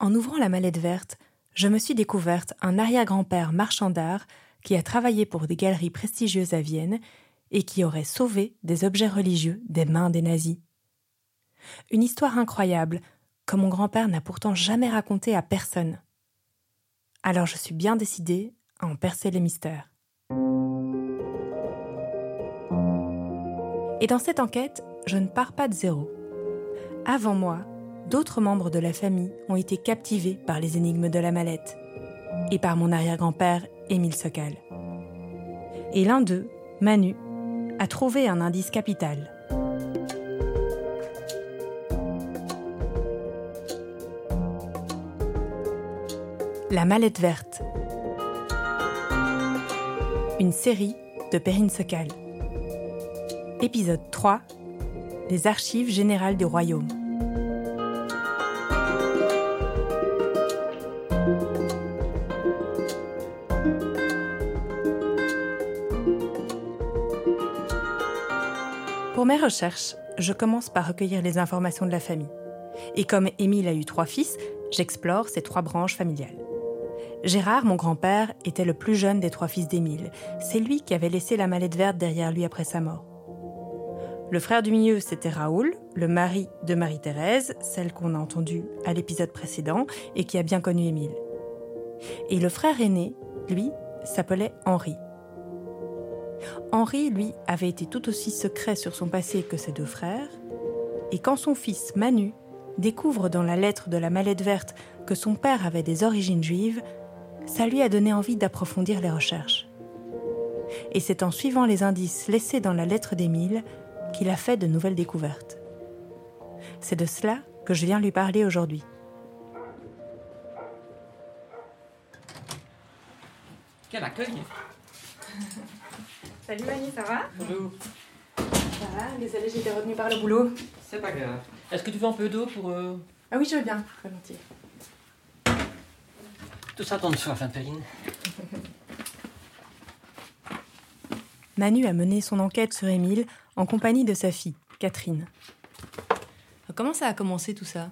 En ouvrant la mallette verte, je me suis découverte un arrière-grand-père marchand d'art qui a travaillé pour des galeries prestigieuses à Vienne et qui aurait sauvé des objets religieux des mains des nazis. Une histoire incroyable que mon grand-père n'a pourtant jamais racontée à personne. Alors je suis bien décidée à en percer les mystères. Et dans cette enquête, je ne pars pas de zéro. Avant moi, d'autres membres de la famille ont été captivés par les énigmes de la mallette et par mon arrière-grand-père Émile Sokal. Et l'un d'eux, Manu, a trouvé un indice capital. La mallette verte. Une série de Perrine Sokal. Épisode 3. Les archives générales du royaume. Mes recherches, je commence par recueillir les informations de la famille. Et comme Émile a eu trois fils, j'explore ces trois branches familiales. Gérard, mon grand-père, était le plus jeune des trois fils d'Émile. C'est lui qui avait laissé la mallette verte derrière lui après sa mort. Le frère du milieu, c'était Raoul, le mari de Marie-Thérèse, celle qu'on a entendue à l'épisode précédent et qui a bien connu Émile. Et le frère aîné, lui, s'appelait Henri. Henri, lui, avait été tout aussi secret sur son passé que ses deux frères, et quand son fils Manu découvre dans la lettre de la mallette verte que son père avait des origines juives, ça lui a donné envie d'approfondir les recherches. Et c'est en suivant les indices laissés dans la lettre d'Émile qu'il a fait de nouvelles découvertes. C'est de cela que je viens lui parler aujourd'hui. Quel accueil Salut Manu, ça va? Bonjour. Ça va, désolée, j'étais retenue par le boulot. C'est pas grave. Est-ce que tu veux un peu d'eau pour... euh, Ah oui, je veux bien, volontiers. Tout ça donne soif, hein, Perrine Manu a mené son enquête sur Émile en compagnie de sa fille, Catherine. Comment ça a commencé tout ça?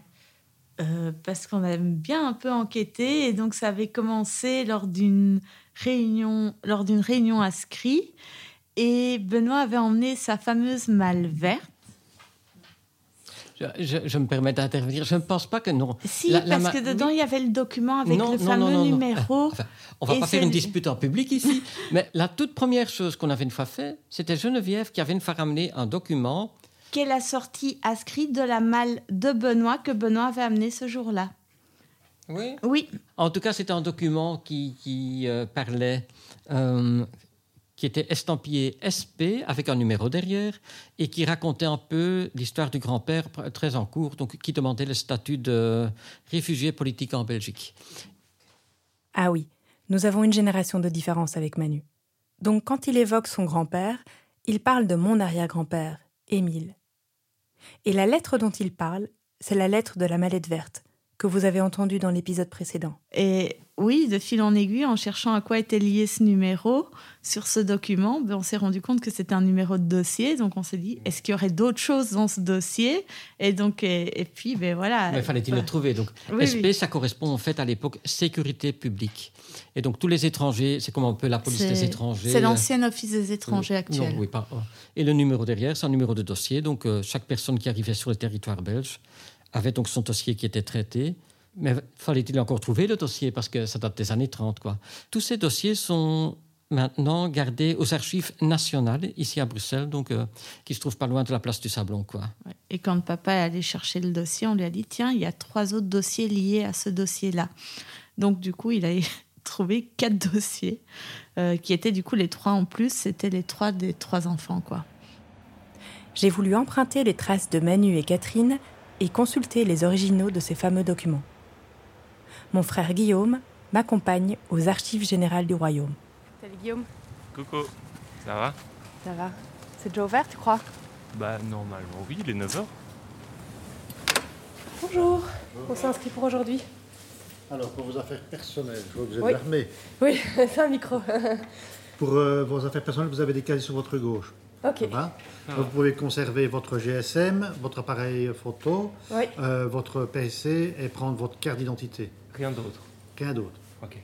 Euh, parce qu'on aime bien un peu enquêter et donc ça avait commencé lors d'une réunion lors d'une réunion à Scrie et Benoît avait emmené sa fameuse malle verte. je, me permets d'intervenir. Je ne pense pas que non. Si, La- parce que dedans oui. il y avait le document avec Non, le non, fameux non, numéro. Enfin, on va Et pas faire une dispute en public ici, mais la toute première chose qu'on avait une fois fait, c'était Geneviève qui avait une fois ramené un document. qu'elle a sorti à de la malle de Benoît que Benoît avait amené ce jour-là. Oui. Oui, En tout cas, c'était un document qui, qui, euh, parlait, euh, qui était estampillé SP avec un numéro derrière et qui racontait un peu l'histoire du grand-père très en cours, donc qui demandait le statut de réfugié politique en Belgique. Ah oui, nous avons une génération de différence avec Manu. Donc quand il évoque son grand-père, il parle de mon arrière-grand-père, Émile. Et la lettre dont il parle, c'est la lettre de la mallette verte, que vous avez entendue dans l'épisode précédent. Et oui, de fil en aiguille, en cherchant à quoi était lié ce numéro sur ce document, ben, on s'est rendu compte que c'était un numéro de dossier. Donc on s'est dit, est-ce qu'il y aurait d'autres choses dans ce dossier? Et donc, et, et puis, ben voilà. Mais fallait-il le trouver? Donc, oui, SP, oui. ça correspond en fait à l'époque sécurité publique. Et donc, tous les étrangers, c'est comme un peu la police des étrangers. C'est l'ancien office des étrangers Euh, actuel. non, oui, pas- Et le numéro derrière, c'est un numéro de dossier. Donc, euh, chaque personne qui arrivait sur le territoire belge avait donc son dossier qui était traité. Mais fallait-il encore trouver le dossier? Parce que ça date des années 30. Quoi. Tous ces dossiers sont maintenant gardés aux archives nationales, ici à Bruxelles, donc, euh, qui se trouvent pas loin de la place du Sablon. Quoi. Et quand papa est allé chercher le dossier, on lui a dit, tiens, il y a trois autres dossiers liés à ce dossier-là. Donc du coup, il a trouvé quatre dossiers, euh, qui étaient du coup les trois en plus, c'était les trois des trois enfants, quoi. J'ai voulu emprunter les traces de Manu et Catherine et consulter les originaux de ces fameux documents. Mon frère Guillaume m'accompagne aux archives générales du royaume. Salut Guillaume, Coucou, ça va? Ça va C'est déjà ouvert, tu crois? Bah normalement oui, il est 9h. Bonjour, on s'est inscrit pour aujourd'hui? Alors, pour vos affaires personnelles, je vois que vous êtes Oui. armé. Oui, c'est un micro. Pour euh, vos affaires personnelles, vous avez des casiers sur votre gauche. Ça Vous pouvez conserver votre GSM, votre appareil photo, Oui. euh, votre PC et prendre votre carte d'identité. Rien d'autre. Rien d'autre. Ok.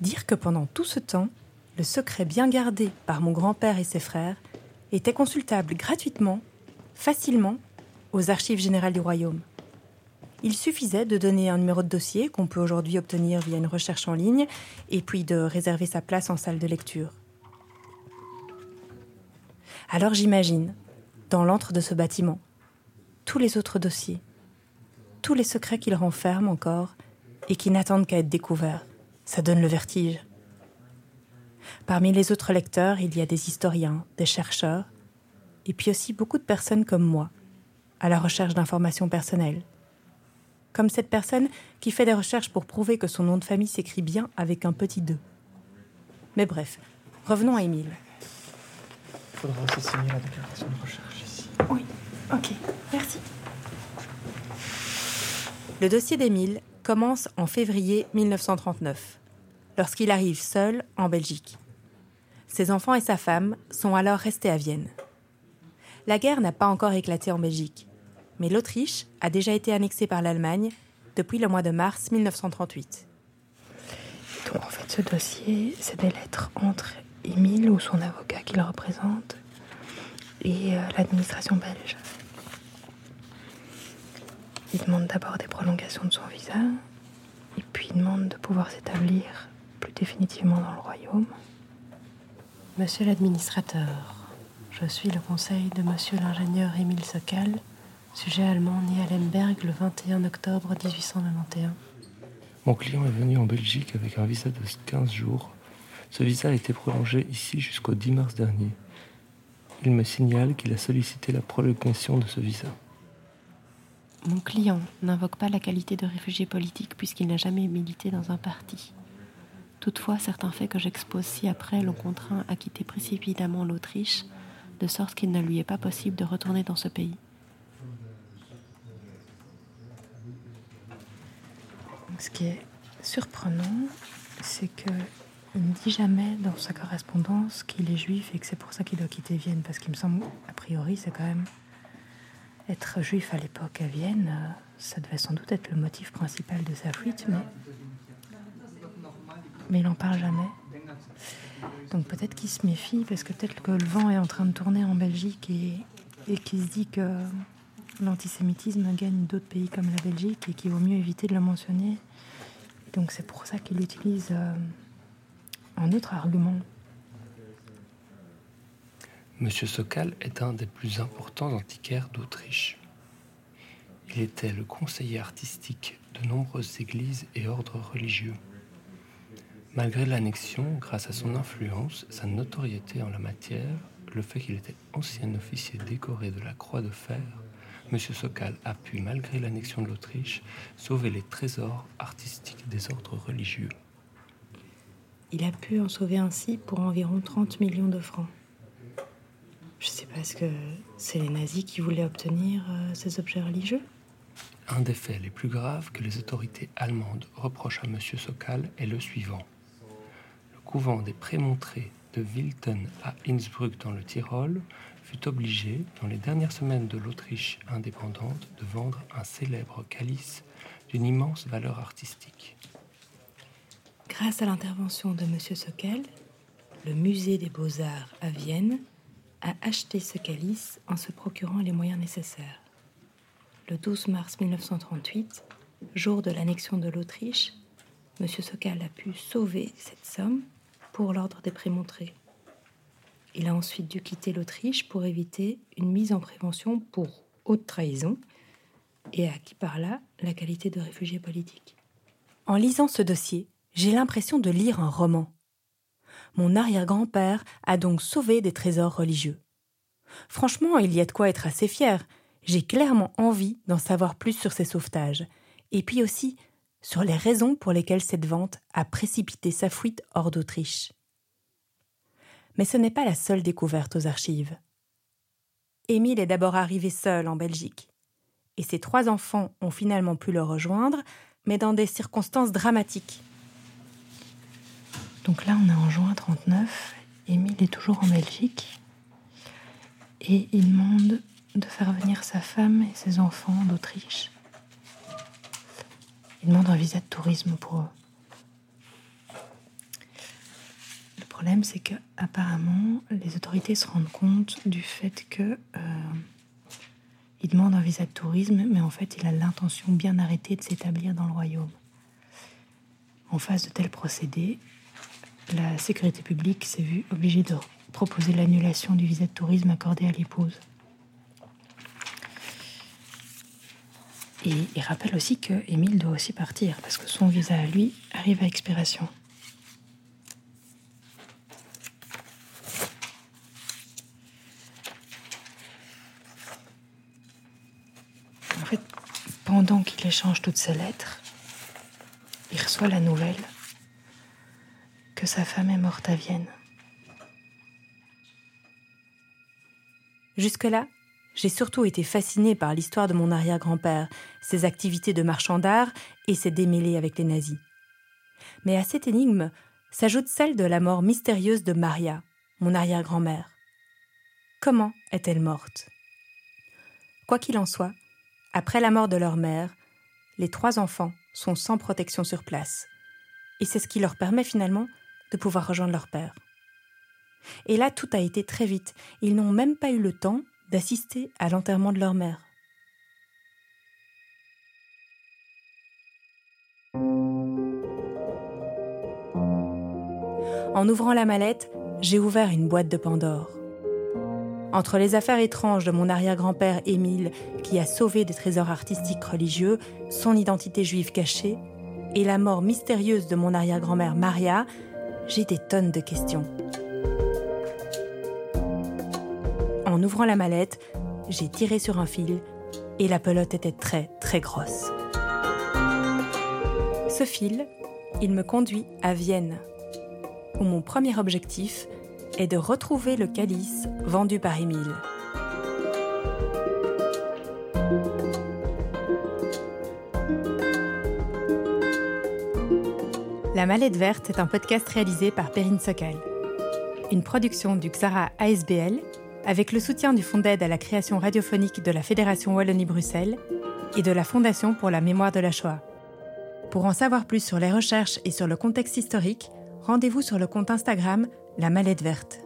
Dire que pendant tout ce temps, le secret bien gardé par mon grand-père et ses frères était consultable gratuitement, facilement, aux archives générales du royaume. Il suffisait de donner un numéro de dossier qu'on peut aujourd'hui obtenir via une recherche en ligne et puis de réserver sa place en salle de lecture. Alors j'imagine, dans l'antre de ce bâtiment, tous les autres dossiers, tous les secrets qu'il renferme encore et qui n'attendent qu'à être découverts. Ça donne le vertige. Parmi les autres lecteurs, il y a des historiens, des chercheurs, et puis aussi beaucoup de personnes comme moi, à la recherche d'informations personnelles. Comme cette personne qui fait des recherches pour prouver que son nom de famille s'écrit bien avec un petit 2. Mais bref, revenons à Émile. Il faudra aussi signer la déclaration de recherche ici. Oui, ok, merci. Le dossier d'Émile commence en février 1939, lorsqu'il arrive seul en Belgique. Ses enfants et sa femme sont alors restés à Vienne. La guerre n'a pas encore éclaté en Belgique, mais l'Autriche a déjà été annexée par l'Allemagne depuis le mois de mars 1938. Donc en fait, ce dossier, c'est des lettres entre Émile ou son avocat qui le représente et euh, l'administration belge. Il demande d'abord des prolongations de son visa et puis il demande de pouvoir s'établir définitivement dans le royaume. Monsieur l'administrateur, je suis le conseil de monsieur l'ingénieur Émile Sokal, sujet allemand né à Lemberg le 21 octobre 1891. Mon client est venu en Belgique avec un visa de 15 jours. Ce visa a été prolongé ici jusqu'au 10 mars dernier. Il me signale qu'il a sollicité la prolongation de ce visa. Mon client n'invoque pas la qualité de réfugié politique puisqu'il n'a jamais milité dans un parti. Toutefois, certains faits que j'expose ci-après l'ont contraint à quitter précipitamment l'Autriche, de sorte qu'il ne lui est pas possible de retourner dans ce pays. Ce qui est surprenant, c'est que il ne dit jamais dans sa correspondance qu'il est juif et que c'est pour ça qu'il doit quitter Vienne, parce qu'il me semble, a priori, c'est quand même être juif à l'époque à Vienne, euh, ça devait sans doute être le motif principal de sa fuite, mais mais il n'en parle jamais. Donc peut-être qu'il se méfie parce que peut-être que le vent est en train de tourner en Belgique et, qu'il se dit que l'antisémitisme gagne d'autres pays comme la Belgique et qu'il vaut mieux éviter de le mentionner. Donc c'est pour ça qu'il utilise euh, un autre argument. Monsieur Sokal est un des plus importants antiquaires d'Autriche. Il était le conseiller artistique de nombreuses églises et ordres religieux. Malgré l'annexion, grâce à son influence, sa notoriété en la matière, le fait qu'il était ancien officier décoré de la Croix de Fer, M. Sokal a pu, malgré l'annexion de l'Autriche, sauver les trésors artistiques des ordres religieux. Il a pu en sauver ainsi pour environ 30 millions de francs. Je sais pas, est-ce que c'est les nazis qui voulaient obtenir euh, ces objets religieux Un des faits les plus graves que les autorités allemandes reprochent à M. Sokal est le suivant. Couvent des Prémontrés de Wilten à Innsbruck dans le Tyrol fut obligé, dans les dernières semaines de l'Autriche indépendante, de vendre un célèbre calice d'une immense valeur artistique. Grâce à l'intervention de M. Sokal, le musée des beaux-arts à Vienne a acheté ce calice en se procurant les moyens nécessaires. Le 12 mars 1938, jour de l'annexion de l'Autriche, M. Sokal a pu sauver cette somme pour l'ordre des Prémontrés. Il a ensuite dû quitter l'Autriche pour éviter une mise en prévention pour haute trahison et a acquis par là la qualité de réfugié politique. En lisant ce dossier, j'ai l'impression de lire un roman. Mon arrière-grand-père a donc sauvé des trésors religieux. Franchement, il y a de quoi être assez fier. J'ai clairement envie d'en savoir plus sur ces sauvetages, et puis aussi sur les raisons pour lesquelles cette vente a précipité sa fuite hors d'Autriche. Mais ce n'est pas la seule découverte aux archives. Émile est d'abord arrivé seul en Belgique. Et ses trois enfants ont finalement pu le rejoindre, mais dans des circonstances dramatiques. Donc là, on est en juin 39. Émile est toujours en Belgique. Et il demande de faire venir sa femme et ses enfants d'Autriche. Il demande un visa de tourisme pour eux. Le problème, c'est que apparemment, les autorités se rendent compte du fait que euh, il demande un visa de tourisme, mais en fait, il a l'intention bien arrêtée de s'établir dans le royaume. En face de tels procédés, la sécurité publique s'est vue obligée de proposer l'annulation du visa de tourisme accordé à l'épouse. Et il rappelle aussi que Émile doit aussi partir parce que son visa à lui arrive à expiration. En fait, pendant qu'il échange toutes ces lettres, il reçoit la nouvelle que sa femme est morte à Vienne. Jusque-là, j'ai surtout été fascinée par l'histoire de mon arrière-grand-père, ses activités de marchand d'art et ses démêlés avec les nazis. Mais à cette énigme s'ajoute celle de la mort mystérieuse de Maria, mon arrière-grand-mère. Comment est-elle morte? Quoi qu'il en soit, après la mort de leur mère, les trois enfants sont sans protection sur place. Et c'est ce qui leur permet finalement de pouvoir rejoindre leur père. Et là, tout a été très vite. Ils n'ont même pas eu le temps d'assister à l'enterrement de leur mère. En ouvrant la mallette, j'ai ouvert une boîte de Pandore. Entre les affaires étranges de mon arrière-grand-père Émile, qui a sauvé des trésors artistiques religieux, son identité juive cachée, et la mort mystérieuse de mon arrière-grand-mère Maria, j'ai des tonnes de questions. Ouvrant la mallette, j'ai tiré sur un fil et la pelote était très très grosse. Ce fil, il me conduit à Vienne, où mon premier objectif est de retrouver le calice vendu par Émile. La Mallette Verte est un podcast réalisé par Perrine Sokal. Une production du Xara ASBL avec le soutien du Fonds d'aide à la création radiophonique de la Fédération Wallonie-Bruxelles et de la Fondation pour la mémoire de la Shoah. Pour en savoir plus sur les recherches et sur le contexte historique, rendez-vous sur le compte Instagram La Mallette Verte.